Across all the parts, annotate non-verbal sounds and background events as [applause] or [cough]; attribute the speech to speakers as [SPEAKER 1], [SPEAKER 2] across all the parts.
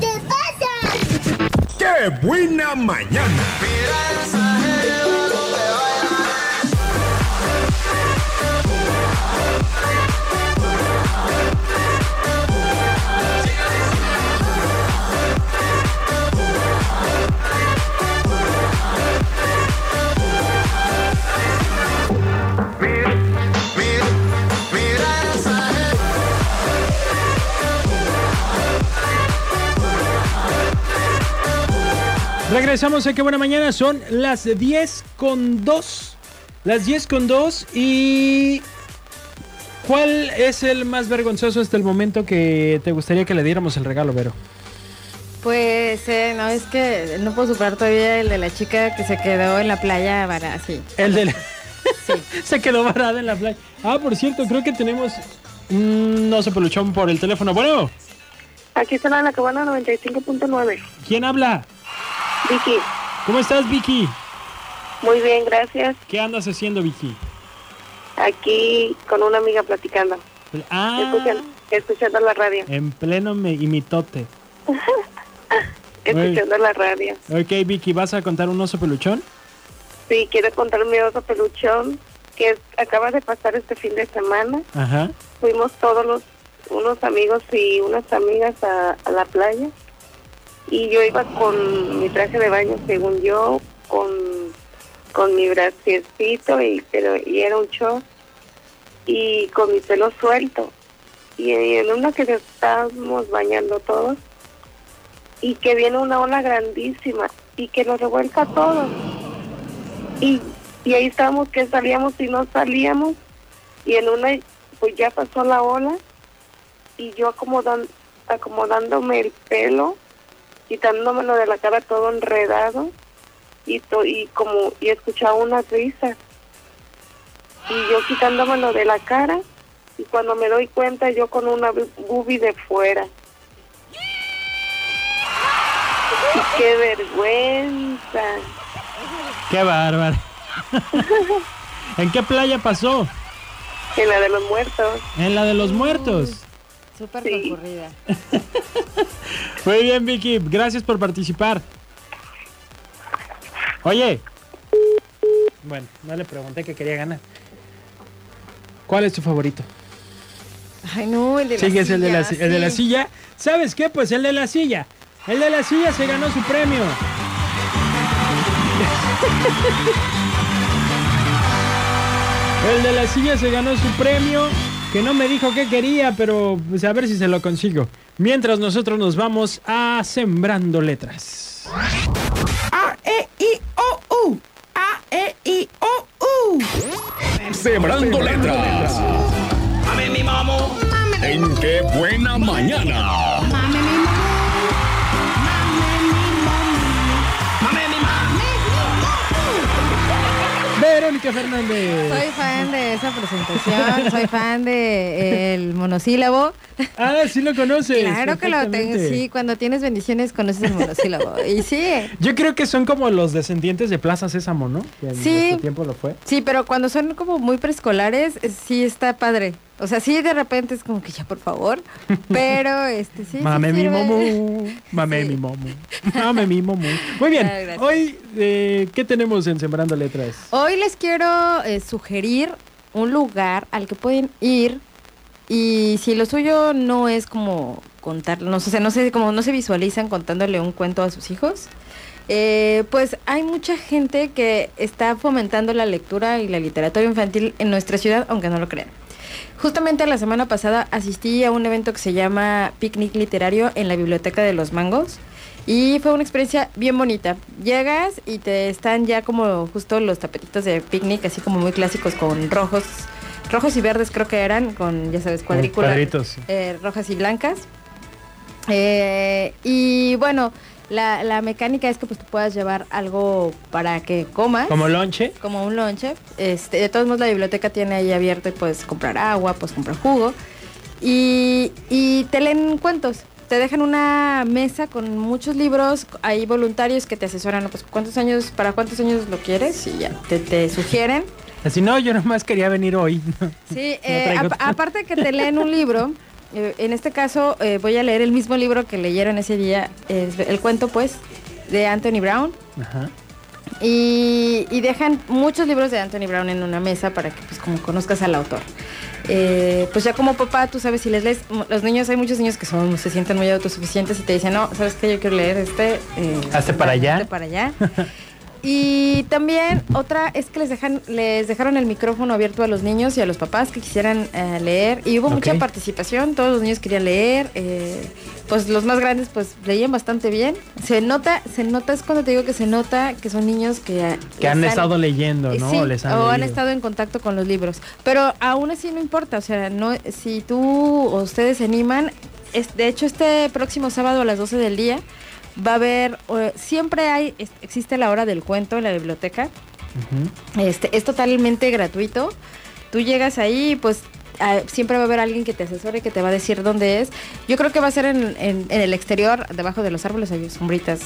[SPEAKER 1] te pasa?
[SPEAKER 2] ¡Qué buena mañana!
[SPEAKER 3] Regresamos a Qué Buena Mañana, son las 10 con 2. Las 10 con 2 y... ¿Cuál es el más vergonzoso hasta el momento que te gustaría que le diéramos el regalo, Vero?
[SPEAKER 4] Pues, eh, no, es que no puedo superar todavía el de la chica que se quedó en la playa para así.
[SPEAKER 3] El de la... [laughs] se quedó varada en la playa. Ah, por cierto, creo que tenemos un oso peluchón por el teléfono. Bueno,
[SPEAKER 5] Aquí está la cabana 95.9.
[SPEAKER 3] ¿quién habla?
[SPEAKER 5] Vicky,
[SPEAKER 3] ¿Cómo estás, Vicky?
[SPEAKER 5] muy bien, gracias.
[SPEAKER 3] ¿Qué andas haciendo, Vicky?
[SPEAKER 5] Aquí con una amiga platicando.
[SPEAKER 3] Ah,
[SPEAKER 5] Escuchan- escuchando la radio.
[SPEAKER 3] en pleno me imitote. [laughs]
[SPEAKER 5] Escuchando la radio.
[SPEAKER 3] Ok, Vicky, ¿vas a contar un oso peluchón?
[SPEAKER 5] Sí, quiero contar mi oso peluchón que acaba de pasar este fin de semana.
[SPEAKER 3] Ajá.
[SPEAKER 5] Fuimos todos los, unos amigos y unas amigas a, a la playa. Y yo iba con mi traje de baño, según yo, con, con mi brasiercito, y, pero, y era un short, y con mi pelo suelto. Y en una que nos estábamos bañando todos, y que viene una ola grandísima, y que nos revuelca a todos. Y, y ahí estábamos que salíamos y no salíamos, y en una, pues ya pasó la ola, y yo acomodan, acomodándome el pelo, quitándomelo de la cara todo enredado, y, to- y como, y escuchaba unas risas, y yo quitándomelo de la cara, y cuando me doy cuenta yo con una bu- boobie de fuera. Y qué vergüenza.
[SPEAKER 3] ¡Qué bárbaro! [laughs] ¿En qué playa pasó?
[SPEAKER 5] En la de los muertos.
[SPEAKER 3] En la de los muertos.
[SPEAKER 4] Súper
[SPEAKER 5] Sí.
[SPEAKER 4] concurrida. [laughs]
[SPEAKER 3] Muy bien, Vicky. Gracias por participar. Oye. Bueno, no le pregunté que quería ganar. ¿Cuál es tu favorito?
[SPEAKER 4] Ay, no, el de la
[SPEAKER 3] Sí, que es el de la,
[SPEAKER 4] silla,
[SPEAKER 3] el de la silla. ¿Sabes qué? Pues el de la silla. El de la silla se ganó su premio. [laughs] El de la silla se ganó su premio, que no me dijo qué quería, pero pues, a ver si se lo consigo. Mientras nosotros nos vamos a Sembrando Letras.
[SPEAKER 6] A, E, I, O, U. A, E, I, O, U.
[SPEAKER 2] Sembrando letras. En qué buena mañana.
[SPEAKER 3] Fernández.
[SPEAKER 4] Soy fan de esa presentación, soy fan de el monosílabo.
[SPEAKER 3] Ah, sí lo conoces.
[SPEAKER 4] Claro que lo tengo, sí, cuando tienes bendiciones conoces el monosílabo. [laughs] Y sí,
[SPEAKER 3] Yo creo que son como los descendientes de Plaza Sésamo, ¿no? Que en
[SPEAKER 4] Sí.
[SPEAKER 3] tiempo lo fue.
[SPEAKER 4] sí, pero cuando son como muy preescolares, eh, sí está padre. O sea, sí de repente es como que ya por favor, pero este sí. sí
[SPEAKER 3] Mame mi
[SPEAKER 4] sirve.
[SPEAKER 3] momu, [laughs] mame
[SPEAKER 4] Sí.
[SPEAKER 3] mi momu, mame mi momu. Muy bien,
[SPEAKER 4] Ah,
[SPEAKER 3] hoy, eh, ¿qué tenemos en Sembrando Letras?
[SPEAKER 4] Hoy les quiero eh, sugerir un lugar al que pueden ir y si lo suyo no es como contar, no sé, no sé, como no se visualizan contándole un cuento a sus hijos, eh, pues hay mucha gente que está fomentando la lectura y la literatura infantil en nuestra ciudad, aunque no lo crean. Justamente la semana pasada asistí a un evento que se llama Picnic Literario en la Biblioteca de los Mangos y fue una experiencia bien bonita. Llegas y te están ya como justo los tapetitos de picnic, así como muy clásicos con rojos, rojos y verdes creo que eran, con ya sabes, cuadrículas
[SPEAKER 3] cuadritos.
[SPEAKER 4] eh, rojas y blancas. Eh, y bueno, la, la mecánica es que pues tú puedas llevar algo para que comas
[SPEAKER 3] Como lonche.
[SPEAKER 4] como un lonche. Este, de todos modos, la biblioteca tiene ahí abierto y puedes comprar agua, puedes comprar jugo. Y, y te leen cuentos. Te dejan una mesa con muchos libros. Hay voluntarios que te asesoran, pues, ¿cuántos años, para cuántos años lo quieres? Y ya, te, te sugieren.
[SPEAKER 3] Así no, yo nomás quería venir hoy. [laughs]
[SPEAKER 4] Sí,
[SPEAKER 3] No
[SPEAKER 4] eh, aparte que te leen un libro, [laughs] Eh, en este caso eh, voy a leer el mismo libro que leyeron ese día, el cuento pues, de Anthony Brown.
[SPEAKER 3] Ajá.
[SPEAKER 4] Y, y dejan muchos libros de Anthony Brown en una mesa para que pues como conozcas al autor. Eh, pues ya como papá, tú sabes, si les lees, los niños, hay muchos niños que son, se sienten muy autosuficientes y te dicen, no, ¿sabes qué? Yo quiero leer este. eh,
[SPEAKER 3] Hazte para allá.
[SPEAKER 4] hazte para allá. [laughs] Y también otra es que les dejan, les dejaron el micrófono abierto a los niños y a los papás que quisieran eh, leer. Y hubo mucha participación, todos los niños querían leer. eh, pues los más grandes pues leían bastante bien. Se nota, se nota, es cuando te digo que se nota que son niños que...
[SPEAKER 3] Que han estado leyendo,
[SPEAKER 4] eh,
[SPEAKER 3] ¿no?
[SPEAKER 4] sí,
[SPEAKER 3] O les han
[SPEAKER 4] o han
[SPEAKER 3] leído.
[SPEAKER 4] estado en contacto con los libros. Pero aún así no importa, o sea, no si tú o ustedes se animan, es, de hecho este próximo sábado a las 12 del día va a haber, eh, siempre hay, es- existe la hora del cuento en la biblioteca, este, es totalmente gratuito. Tú llegas ahí y pues siempre va a haber alguien que te asesore, que te va a decir dónde es. Yo creo que va a ser en, en- en el exterior, debajo de los árboles, hay sombritas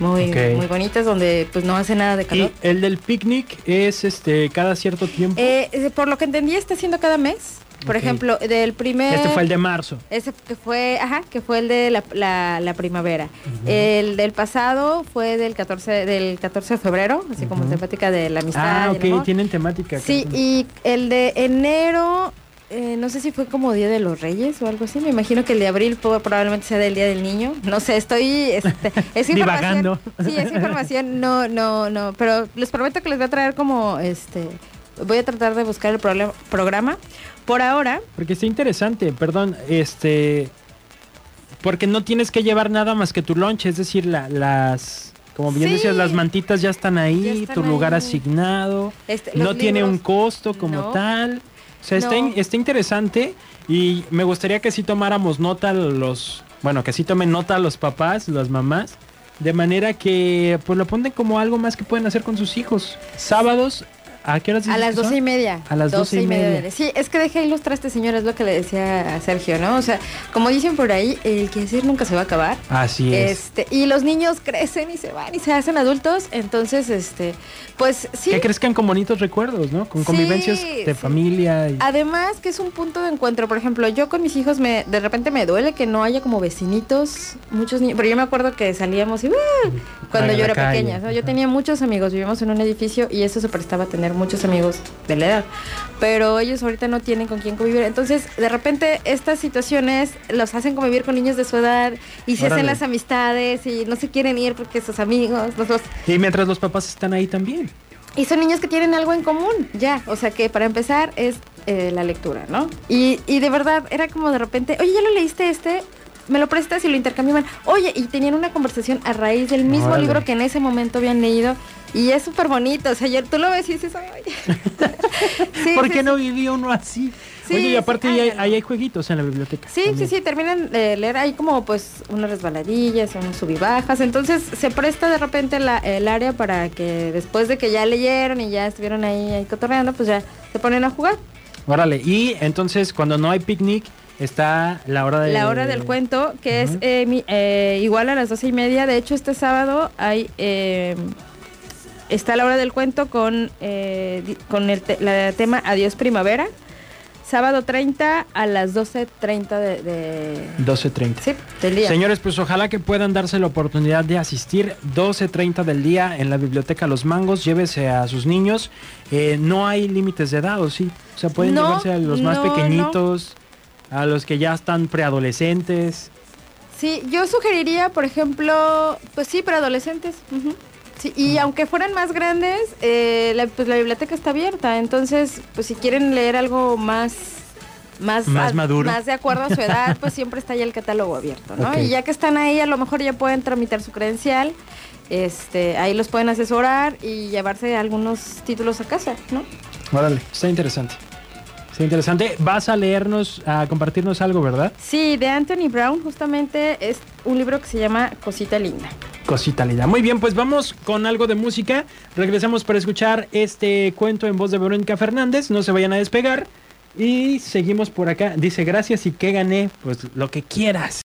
[SPEAKER 4] muy,
[SPEAKER 3] Ok.
[SPEAKER 4] muy bonitas donde pues no hace nada de calor.
[SPEAKER 3] Y el del picnic es este cada cierto tiempo.
[SPEAKER 4] Eh, eh, por lo que entendí, está haciendo cada mes. Por ejemplo, del primer...
[SPEAKER 3] este fue el de marzo.
[SPEAKER 4] Ese que fue, ajá, que fue el de la, la- la primavera. El del pasado fue del 14, del 14 de febrero, así como temática de la amistad.
[SPEAKER 3] Ah,
[SPEAKER 4] y
[SPEAKER 3] ok, tienen temática.
[SPEAKER 4] Sí, y el de enero, eh, no sé si fue como Día de los Reyes o algo así. Me imagino que el de abril probablemente sea del Día del Niño. No sé, estoy... Este, [laughs] es
[SPEAKER 3] Divagando.
[SPEAKER 4] Sí, esa información no, no, no. Pero les prometo que les voy a traer como, este... Voy a tratar de buscar el problema- programa. Por ahora,
[SPEAKER 3] Porque está interesante, perdón, este... Porque no tienes que llevar nada más que tu lunch, es decir, la- las... Como bien
[SPEAKER 4] Sí.
[SPEAKER 3] decías, las mantitas ya están ahí,
[SPEAKER 4] Ya están
[SPEAKER 3] tu lugar asignado,
[SPEAKER 4] este,
[SPEAKER 3] no tiene un costo como
[SPEAKER 4] No.
[SPEAKER 3] tal. O sea, está, in- está interesante y me gustaría que sí tomáramos nota los... Bueno, que sí tomen nota los papás, las mamás, de manera que pues lo ponen como algo más que pueden hacer con sus hijos. Sábados, ¿a qué horas
[SPEAKER 4] A las doce y media.
[SPEAKER 3] A las doce y media.
[SPEAKER 4] Sí, es que dejé ahí los trastes, señores, lo que le decía a Sergio, ¿no? O sea, como dicen por ahí, el quehacer nunca se va a acabar.
[SPEAKER 3] Así es.
[SPEAKER 4] Este, y los niños crecen y se van y se hacen adultos, entonces, este, pues sí.
[SPEAKER 3] Que crezcan con bonitos recuerdos, ¿no? Con
[SPEAKER 4] Sí,
[SPEAKER 3] convivencias de
[SPEAKER 4] sí.
[SPEAKER 3] familia. y-
[SPEAKER 4] Además que es un punto de encuentro, por ejemplo, yo con mis hijos me de repente me duele que no haya como vecinitos, muchos niños, pero yo me acuerdo que salíamos y ¡uh! cuando yo era
[SPEAKER 3] calle,
[SPEAKER 4] pequeña, ¿no? yo tenía muchos amigos, vivíamos en un edificio y eso se prestaba a tener muchos amigos de la edad, pero ellos ahorita no tienen con quién convivir, entonces de repente estas situaciones los hacen convivir con niños de su edad y se
[SPEAKER 3] Órale.
[SPEAKER 4] hacen las amistades y no se quieren ir porque sus amigos, los- los-
[SPEAKER 3] Y mientras los papás están ahí también.
[SPEAKER 4] y son niños que tienen algo en común, ya. O sea que para empezar es eh, la lectura, ¿no? Y, y de verdad era como de repente, oye, ¿ya lo leíste este? Me lo prestas y lo intercambiaban. Oye, y tenían una conversación a raíz del mismo
[SPEAKER 3] Órale.
[SPEAKER 4] libro que en ese momento habían leído. Y es súper bonito. O sea, ya tú lo ves y dices, ay. [laughs] Sí,
[SPEAKER 3] ¿Por
[SPEAKER 4] sí,
[SPEAKER 3] qué
[SPEAKER 4] sí.
[SPEAKER 3] no vivía uno así?
[SPEAKER 4] Sí,
[SPEAKER 3] Oye, y aparte ahí hay, jueguitos en la biblioteca.
[SPEAKER 4] Sí, sí,
[SPEAKER 3] también.
[SPEAKER 4] sí, terminan de leer ahí como pues unas resbaladillas, unas subibajas, entonces se presta de repente la- el área para que después de que ya leyeron y ya estuvieron ahí, ahí cotorreando, pues ya se ponen a jugar.
[SPEAKER 3] Órale, y entonces cuando no hay picnic, está la hora de...
[SPEAKER 4] La hora del cuento, que es eh, mi- eh, igual a las doce y media, de hecho este sábado hay... eh, está la hora del cuento con, eh, con el te- la tema Adiós Primavera, sábado 30 a las 12.30 de, de,
[SPEAKER 3] 12.30.
[SPEAKER 4] sí, del día.
[SPEAKER 3] Señores, pues ojalá que puedan darse la oportunidad de asistir 12.30 del día en la biblioteca Los Mangos. Llévese a sus niños. Eh, no hay límites de edad, ¿o sí? O sea, pueden
[SPEAKER 4] No,
[SPEAKER 3] llevarse a los más
[SPEAKER 4] no, no.
[SPEAKER 3] pequeñitos, a los que ya están preadolescentes.
[SPEAKER 4] Sí, yo sugeriría, por ejemplo, pues sí, para adolescentes. ujú. Sí, y aunque fueran más grandes, eh, la, pues la biblioteca está abierta. Entonces, pues si quieren leer algo más... Más,
[SPEAKER 3] Más
[SPEAKER 4] a-
[SPEAKER 3] maduro.
[SPEAKER 4] más de acuerdo a su edad, [laughs] pues siempre está ahí el catálogo abierto, ¿no? Y ya que están ahí, a lo mejor ya pueden tramitar su credencial, este, ahí los pueden asesorar y llevarse algunos títulos a casa, ¿no?
[SPEAKER 3] Órale, está interesante. Está interesante. Vas a leernos, a compartirnos algo, ¿verdad?
[SPEAKER 4] Sí, de Anthony Brown, justamente es un libro que se llama Cosita Linda.
[SPEAKER 3] Cosita linda. Muy bien, pues vamos con algo de música. Regresamos para escuchar este cuento en voz de Verónica Fernández. No se vayan a despegar. Y seguimos por acá. Dice, gracias y que gané. Pues lo que quieras.